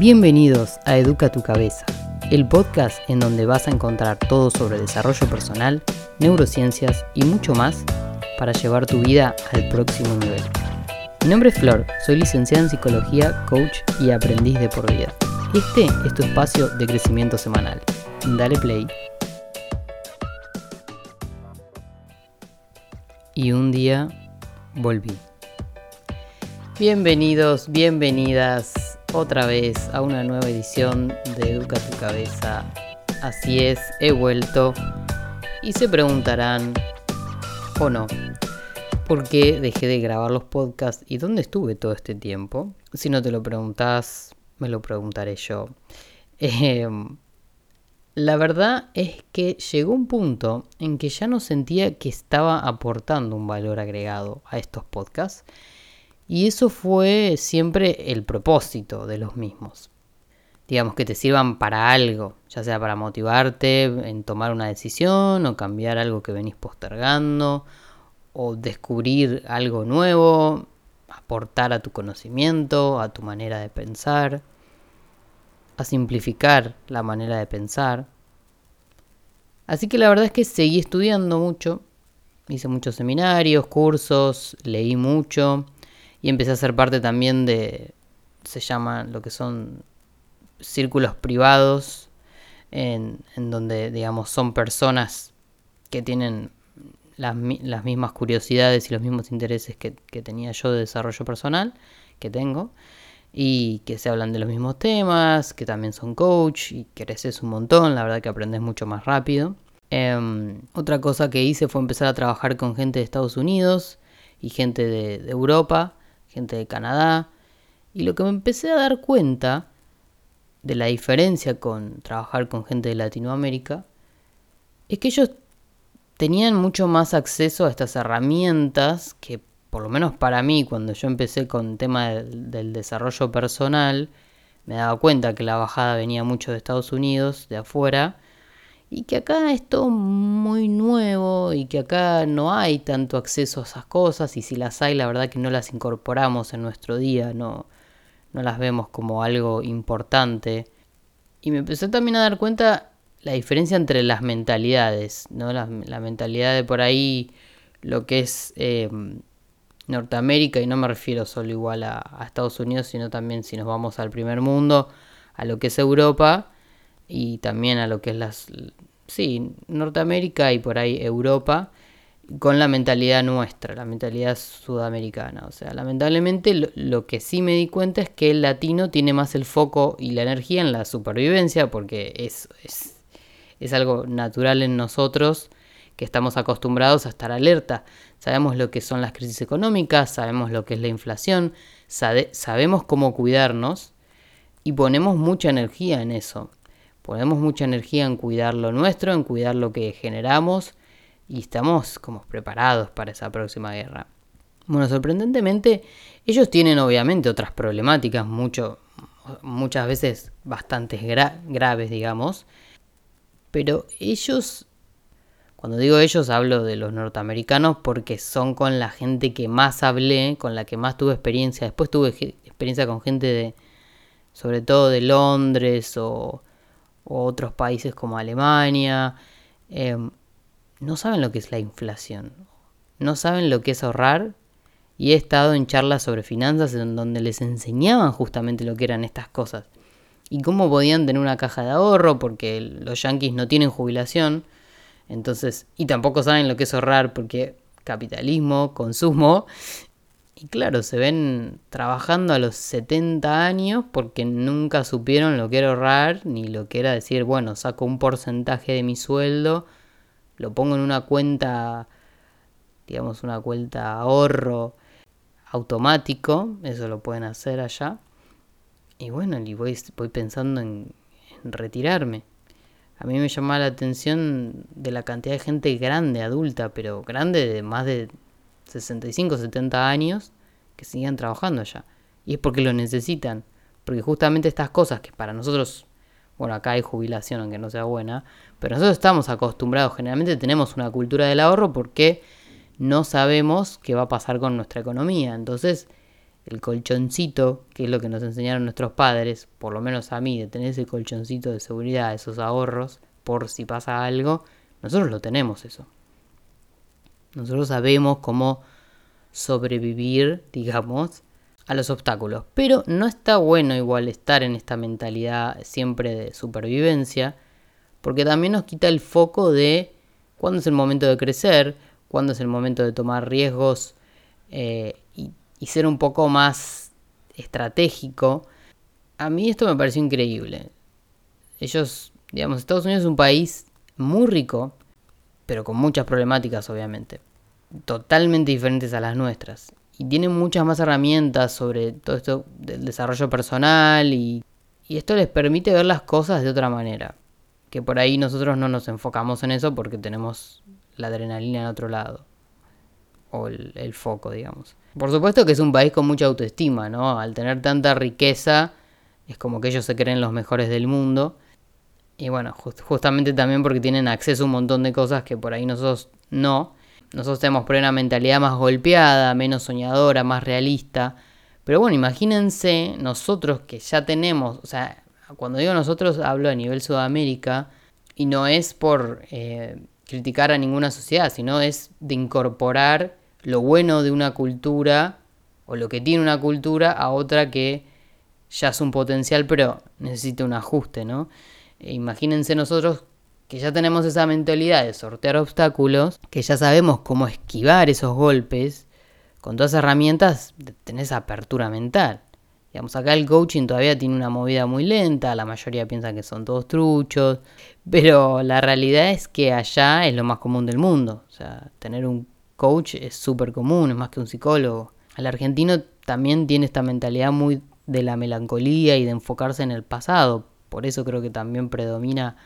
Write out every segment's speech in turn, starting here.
Bienvenidos a Educa tu Cabeza, el podcast en donde vas a encontrar todo sobre desarrollo personal, neurociencias y mucho más para llevar tu vida al próximo nivel. Mi nombre es Flor, soy licenciada en psicología, coach y aprendiz de por vida. Este es tu espacio de crecimiento semanal. Dale play. Y un día volví. Bienvenidos, bienvenidas otra vez a una nueva edición de Educa tu Cabeza. Así es, he vuelto. Y se preguntarán, o no, ¿por qué dejé de grabar los podcasts y dónde estuve todo este tiempo? Si no te lo preguntas, me lo preguntaré yo. Em, la verdad es que llegó un punto en que ya no sentía que estaba aportando un valor agregado a estos podcasts y eso fue siempre el propósito de los mismos. Digamos que te sirvan para algo, ya sea para motivarte en tomar una decisión o cambiar algo que venís postergando o descubrir algo nuevo, aportar a tu conocimiento, a tu manera de pensar, a simplificar la manera de pensar. Así que la verdad es que seguí estudiando mucho, hice muchos seminarios, cursos, leí mucho y empecé a ser parte también de, se llaman lo que son círculos privados, en, donde, digamos, son personas que tienen las, mismas curiosidades y los mismos intereses que, tenía yo de desarrollo personal, que tengo, y que se hablan de los mismos temas, que también son coach y creces un montón, la verdad que aprendes mucho más rápido. Em, otra cosa que hice fue empezar a trabajar con gente de Estados Unidos y gente de Europa gente de Canadá, y lo que me empecé a dar cuenta de la diferencia con trabajar con gente de Latinoamérica es que ellos tenían mucho más acceso a estas herramientas que por lo menos para mí cuando yo empecé con el tema del, del desarrollo personal me daba cuenta que la bajada venía mucho de Estados Unidos, de afuera, y que acá es todo muy nuevo y que acá no hay tanto acceso a esas cosas y si las hay la verdad que no las incorporamos en nuestro día, no, no las vemos como algo importante. Y me empecé también a dar cuenta la diferencia entre las mentalidades, ¿no? La, mentalidad de por ahí lo que es em, Norteamérica, y no me refiero solo igual a, a Estados Unidos, sino también si nos vamos al primer mundo, a lo que es Europa, y también a lo que es las, sí, Norteamérica y por ahí Europa, con la mentalidad nuestra, la mentalidad sudamericana. O sea, lamentablemente lo, que sí me di cuenta es que el latino tiene más el foco y la energía en la supervivencia, porque es, es, es algo natural en nosotros que estamos acostumbrados a estar alerta. Sabemos lo que son las crisis económicas, sabemos lo que es la inflación, sabemos cómo cuidarnos y ponemos mucha energía en eso. Ponemos mucha energía en cuidar lo nuestro, en cuidar lo que generamos y estamos como preparados para esa próxima guerra. Bueno, sorprendentemente, ellos tienen obviamente otras problemáticas, mucho, muchas veces bastante graves, digamos, pero ellos, cuando digo ellos, hablo de los norteamericanos porque son con la gente que más hablé, con la que más tuve experiencia. Después tuve experiencia con gente de, sobre todo de Londres o o otros países como Alemania, em, no saben lo que es la inflación, no saben lo que es ahorrar. Y he estado en charlas sobre finanzas en donde les enseñaban justamente lo que eran estas cosas y cómo podían tener una caja de ahorro porque los yanquis no tienen jubilación, entonces y tampoco saben lo que es ahorrar porque capitalismo, consumo y claro, se ven trabajando a los 70 años porque nunca supieron lo que era ahorrar, ni lo que era decir, bueno, saco un porcentaje de mi sueldo, lo pongo en una cuenta, digamos, una cuenta ahorro automático, eso lo pueden hacer allá. Y bueno, y voy, voy pensando en, en retirarme. A mí me llamaba la atención de la cantidad de gente grande, adulta, pero grande de más de 65, 70 años que sigan trabajando allá. Y es porque lo necesitan. Porque justamente estas cosas que para nosotros, bueno, acá hay jubilación aunque no sea buena, pero nosotros estamos acostumbrados, generalmente tenemos una cultura del ahorro porque no sabemos qué va a pasar con nuestra economía. Entonces, el colchoncito, que es lo que nos enseñaron nuestros padres, por lo menos a mí, de tener ese colchoncito de seguridad, esos ahorros, por si pasa algo, nosotros lo tenemos eso. Nosotros sabemos cómo sobrevivir, digamos, a los obstáculos. Pero no está bueno igual estar en esta mentalidad siempre de supervivencia, porque también nos quita el foco de cuándo es el momento de crecer, cuándo es el momento de tomar riesgos eh, y, y ser un poco más estratégico. A mí esto me pareció increíble. Ellos, digamos, Estados Unidos es un país muy rico, pero con muchas problemáticas obviamente, totalmente diferentes a las nuestras y tienen muchas más herramientas sobre todo esto del desarrollo personal y, esto les permite ver las cosas de otra manera. Que por ahí nosotros no nos enfocamos en eso porque tenemos la adrenalina en otro lado. O el, el foco, digamos. Por supuesto que es un país con mucha autoestima, ¿no? Al tener tanta riqueza, es como que ellos se creen los mejores del mundo. Y bueno, justamente también porque tienen acceso a un montón de cosas que por ahí nosotros no. Nosotros tenemos por una mentalidad más golpeada, menos soñadora, más realista. Pero bueno, imagínense nosotros que ya tenemos, o sea, cuando digo nosotros hablo a nivel Sudamérica y no es por eh, criticar a ninguna sociedad, sino es de incorporar lo bueno de una cultura o lo que tiene una cultura a otra que ya es un potencial pero necesita un ajuste, ¿no? E imagínense nosotros que ya tenemos esa mentalidad de sortear obstáculos, que ya sabemos cómo esquivar esos golpes, con todas las herramientas tenés apertura mental. Digamos, acá el coaching todavía tiene una movida muy lenta, la mayoría piensa que son todos truchos, pero la realidad es que allá es lo más común del mundo. O sea, tener un coach es súper común, es más que un psicólogo. El argentino también tiene esta mentalidad muy de la melancolía y de enfocarse en el pasado. Por eso creo que también predomina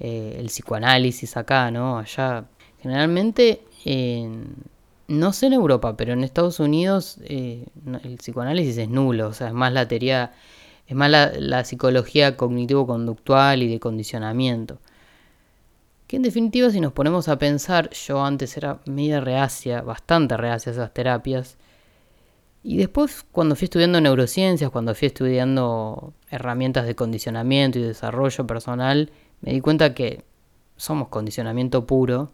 eh, el psicoanálisis acá, ¿no? Allá, generalmente, no sé en Europa, pero en Estados Unidos eh, el psicoanálisis es nulo, o sea, es más la teoría, es más la, psicología cognitivo-conductual y de condicionamiento. Que en definitiva, si nos ponemos a pensar, yo antes era media reacia, bastante reacia a esas terapias. Y después, cuando fui estudiando neurociencias, cuando fui estudiando herramientas de condicionamiento y desarrollo personal, me di cuenta que somos condicionamiento puro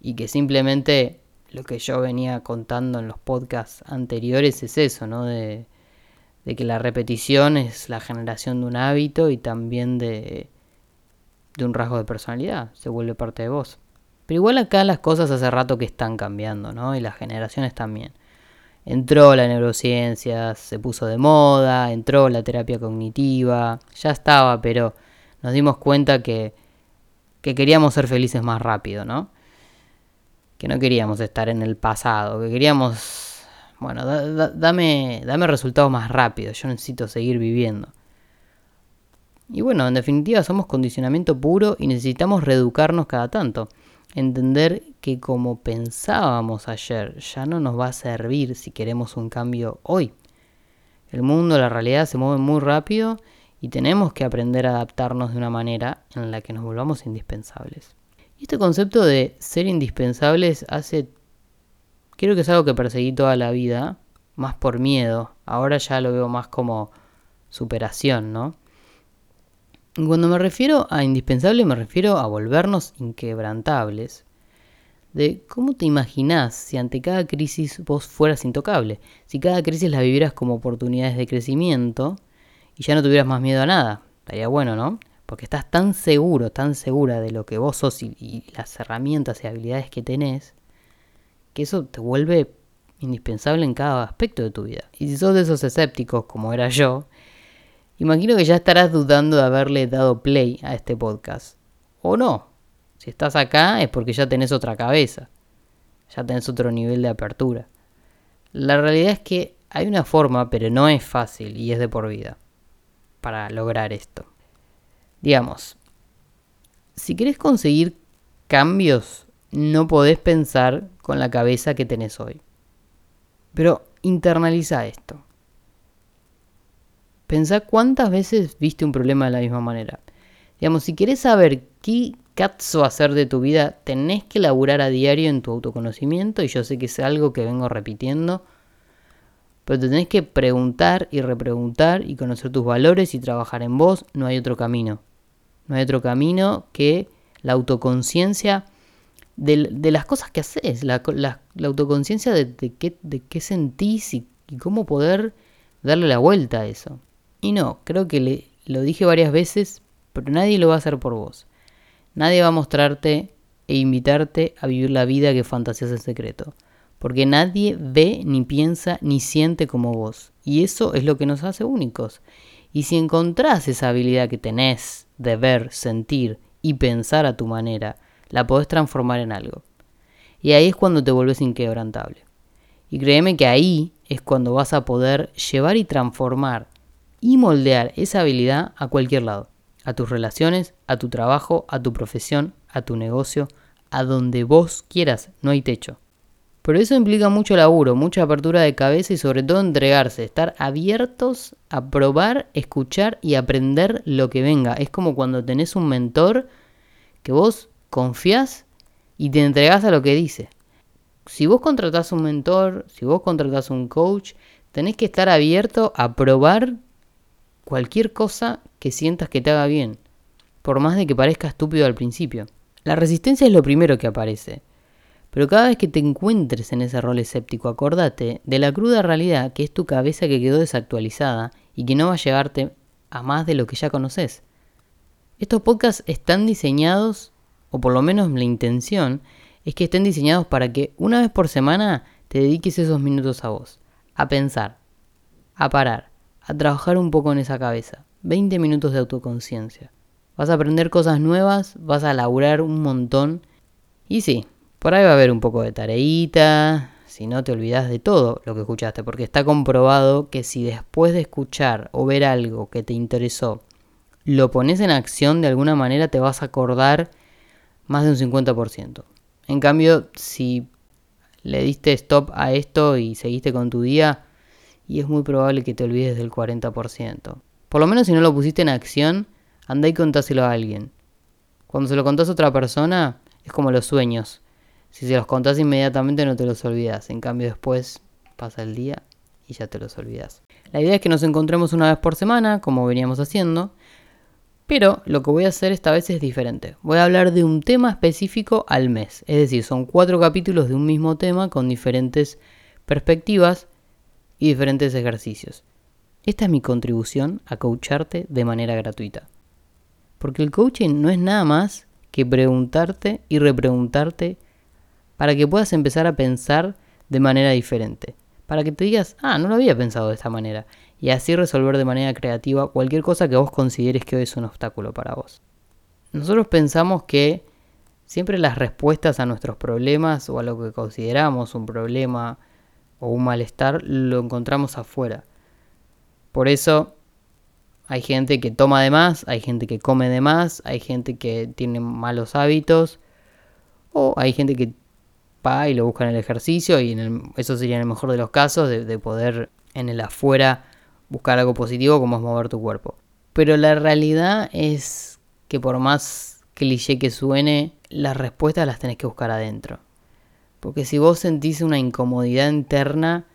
y que simplemente lo que yo venía contando en los podcasts anteriores es eso, ¿no? De, que la repetición es la generación de un hábito y también de, de un rasgo de personalidad, se vuelve parte de vos. Pero igual acá las cosas hace rato que están cambiando, ¿no? Y las generaciones también. Entró la neurociencia, se puso de moda, entró la terapia cognitiva, ya estaba, pero nos dimos cuenta que, que queríamos ser felices más rápido, ¿no? Que no queríamos estar en el pasado, que queríamos, bueno, dame, dame resultados más rápidos, yo necesito seguir viviendo. Y bueno, en definitiva somos condicionamiento puro y necesitamos reeducarnos cada tanto. Entender que como pensábamos ayer ya no nos va a servir si queremos un cambio hoy. El mundo, la realidad se mueve muy rápido y tenemos que aprender a adaptarnos de una manera en la que nos volvamos indispensables. Y este concepto de ser indispensables hace, creo que es algo que perseguí toda la vida, más por miedo, ahora ya lo veo más como superación, ¿no? cuando me refiero a indispensable me refiero a volvernos inquebrantables. De cómo te imaginás si ante cada crisis vos fueras intocable, si cada crisis la vivieras como oportunidades de crecimiento, y ya no tuvieras más miedo a nada. Estaría bueno, ¿no? Porque estás tan seguro, tan segura de lo que vos sos y, las herramientas y habilidades que tenés, que eso te vuelve indispensable en cada aspecto de tu vida. Y si sos de esos escépticos, como era yo, imagino que ya estarás dudando de haberle dado play a este podcast. O no. Si estás acá es porque ya tenés otra cabeza. Ya tenés otro nivel de apertura. La realidad es que hay una forma, pero no es fácil y es de por vida para lograr esto. Digamos, si querés conseguir cambios, no podés pensar con la cabeza que tenés hoy. Pero internaliza esto. Pensá cuántas veces viste un problema de la misma manera. Digamos, si querés saber qué cazzo hacer de tu vida, tenés que laburar a diario en tu autoconocimiento y yo sé que es algo que vengo repitiendo Pero te tenés que preguntar y repreguntar y conocer tus valores y trabajar en vos. No hay otro camino. No hay otro camino que la autoconciencia de, las cosas que haces, la, autoconciencia de, qué, sentís y, cómo poder darle la vuelta a eso. Y no, creo que le, lo dije varias veces, pero nadie lo va a hacer por vos. Nadie va a mostrarte e invitarte a vivir la vida que fantaseas en secreto. Porque nadie ve, ni piensa, ni siente como vos. Y eso es lo que nos hace únicos. Y si encontrás esa habilidad que tenés de ver, sentir y pensar a tu manera, la podés transformar en algo. Y ahí es cuando te vuelves inquebrantable. Y créeme que ahí es cuando vas a poder llevar y transformar y moldear esa habilidad a cualquier lado. A tus relaciones, a tu trabajo, a tu profesión, a tu negocio, a donde vos quieras, no hay techo. Pero eso implica mucho laburo, mucha apertura de cabeza y sobre todo entregarse, estar abiertos a probar, escuchar y aprender lo que venga. Es como cuando tenés un mentor que vos confías y te entregás a lo que dice. Si vos contratás un mentor, si vos contratás un coach, tenés que estar abierto a probar cualquier cosa que sientas que te haga bien, por más de que parezca estúpido al principio. La resistencia es lo primero que aparece. Pero cada vez que te encuentres en ese rol escéptico, acordate de la cruda realidad que es tu cabeza que quedó desactualizada y que no va a llevarte a más de lo que ya conoces. Estos podcasts están diseñados o por lo menos la intención, es que estén diseñados para que una vez por semana te dediques esos minutos a vos, a pensar, a parar, a trabajar un poco en esa cabeza. 20 minutos de autoconciencia. Vas a aprender cosas nuevas, vas a laburar un montón. Y sí, por ahí va a haber un poco de tareita, si no te olvidas de todo lo que escuchaste, porque está comprobado que si después de escuchar o ver algo que te interesó, lo pones en acción de alguna manera, te vas a acordar más de un 50%. En cambio, si le diste stop a esto y seguiste con tu día, y es muy probable que te olvides del 40%. Por lo menos si no lo pusiste en acción, anda y contáselo a alguien. Cuando se lo contás a otra persona, es como los sueños. Si se los contás inmediatamente no te los olvidas. En cambio después pasa el día y ya te los olvidas. La idea es que nos encontremos una vez por semana, como veníamos haciendo, pero lo que voy a hacer esta vez es diferente. Voy a hablar de un tema específico al mes. Es decir, son cuatro capítulos de un mismo tema con diferentes perspectivas y diferentes ejercicios. Esta es mi contribución a coacharte de manera gratuita. Porque el coaching no es nada más que preguntarte y repreguntarte para que puedas empezar a pensar de manera diferente. Para que te digas, ah, no lo había pensado de esta manera y así resolver de manera creativa cualquier cosa que vos consideres que hoy es un obstáculo para vos. Nosotros pensamos que siempre las respuestas a nuestros problemas o a lo que consideramos un problema o un malestar lo encontramos afuera. Por eso hay gente que toma de más, hay gente que come de más, hay gente que tiene malos hábitos o hay gente que va y lo busca en el ejercicio y en eso sería en el mejor de los casos de, de poder en el afuera buscar algo positivo como es mover tu cuerpo. Pero la realidad es que por más cliché que suene, las respuestas las tenés que buscar adentro. Porque si vos sentís una incomodidad interna,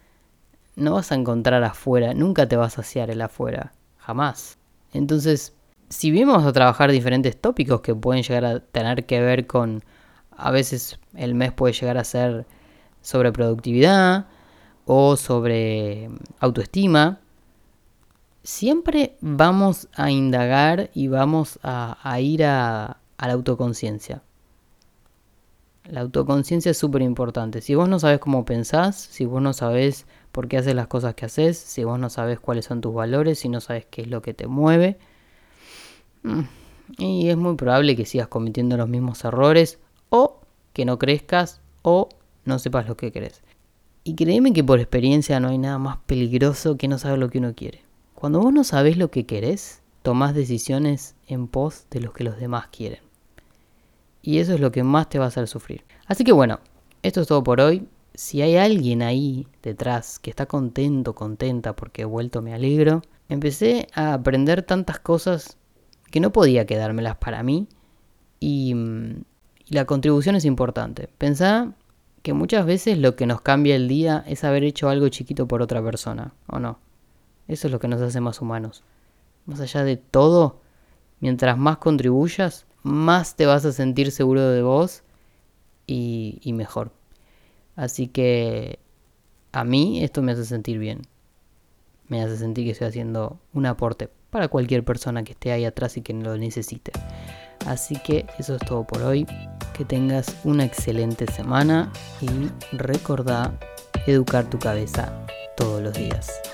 no vas a encontrar afuera, nunca te vas a saciar el afuera, jamás. Entonces, si vamos a trabajar diferentes tópicos que pueden llegar a tener que ver con, a veces el mes puede llegar a ser sobre productividad o sobre autoestima, siempre vamos a indagar y vamos a, ir a, la autoconciencia. La autoconciencia es súper importante. Si vos no sabes cómo pensás, si vos no sabes por qué haces las cosas que haces, si vos no sabes cuáles son tus valores, si no sabes qué es lo que te mueve, mm, y es muy probable que sigas cometiendo los mismos errores o que no crezcas o no sepas lo que querés. Y créeme que por experiencia no hay nada más peligroso que no saber lo que uno quiere. Cuando vos no sabés lo que querés, tomás decisiones en pos de lo que los demás quieren. Y eso es lo que más te va a hacer sufrir. Así que bueno, esto es todo por hoy. Si hay alguien ahí detrás que está contento, contenta porque he vuelto, me alegro. Empecé a aprender tantas cosas que no podía quedármelas para mí. Y, y la contribución es importante. Pensá que muchas veces lo que nos cambia el día es haber hecho algo chiquito por otra persona, ¿o no? Eso es lo que nos hace más humanos. Más allá de todo, mientras más contribuyas, más te vas a sentir seguro de vos y, mejor. Así que a mí esto me hace sentir bien. Me hace sentir que estoy haciendo un aporte para cualquier persona que esté ahí atrás y que lo necesite. Así que eso es todo por hoy. Que tengas una excelente semana y recordá educar tu cabeza todos los días.